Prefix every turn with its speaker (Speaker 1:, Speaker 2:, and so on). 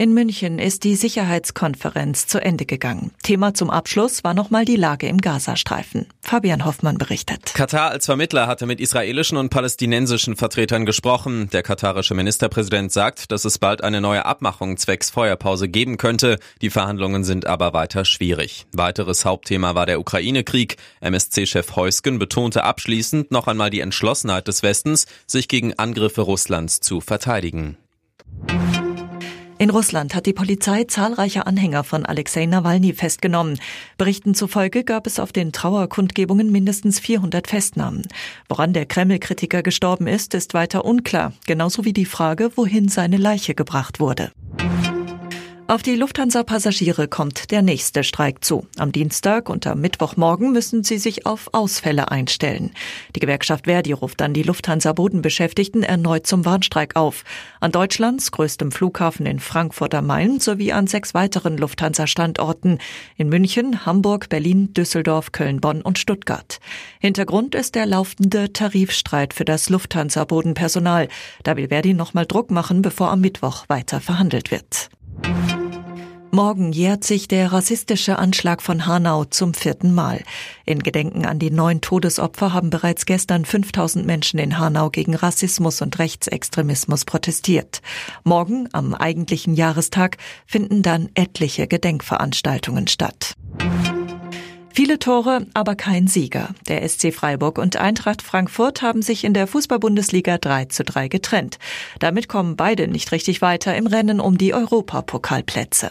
Speaker 1: In München ist die Sicherheitskonferenz zu Ende gegangen. Thema zum Abschluss war nochmal die Lage im Gazastreifen. Fabian Hoffmann berichtet.
Speaker 2: Katar als Vermittler hatte mit israelischen und palästinensischen Vertretern gesprochen. Der katarische Ministerpräsident sagt, dass es bald eine neue Abmachung zwecks Feuerpause geben könnte. Die Verhandlungen sind aber weiter schwierig. Weiteres Hauptthema war der Ukraine-Krieg. MSC-Chef Heusgen betonte abschließend noch einmal die Entschlossenheit des Westens, sich gegen Angriffe Russlands zu verteidigen.
Speaker 1: In Russland hat die Polizei zahlreiche Anhänger von Alexei Nawalny festgenommen. Berichten zufolge gab es auf den Trauerkundgebungen mindestens 400 Festnahmen. Woran der Kreml-Kritiker gestorben ist, ist weiter unklar, genauso wie die Frage, wohin seine Leiche gebracht wurde. Auf die Lufthansa-Passagiere kommt der nächste Streik zu. Am Dienstag und am Mittwochmorgen müssen sie sich auf Ausfälle einstellen. Die Gewerkschaft Verdi ruft dann die Lufthansa-Bodenbeschäftigten erneut zum Warnstreik auf. An Deutschlands größtem Flughafen in Frankfurt am Main sowie an sechs weiteren Lufthansa-Standorten in München, Hamburg, Berlin, Düsseldorf, Köln, Bonn und Stuttgart. Hintergrund ist der laufende Tarifstreit für das Lufthansa-Bodenpersonal. Da will Verdi nochmal Druck machen, bevor am Mittwoch weiter verhandelt wird. Morgen jährt sich der rassistische Anschlag von Hanau zum vierten Mal. In Gedenken an die neun Todesopfer haben bereits gestern 5000 Menschen in Hanau gegen Rassismus und Rechtsextremismus protestiert. Morgen, am eigentlichen Jahrestag, finden dann etliche Gedenkveranstaltungen statt. Viele Tore, aber kein Sieger. Der SC Freiburg und Eintracht Frankfurt haben sich in der Fußball-Bundesliga 3 zu 3 getrennt. Damit kommen beide nicht richtig weiter im Rennen um die Europapokalplätze.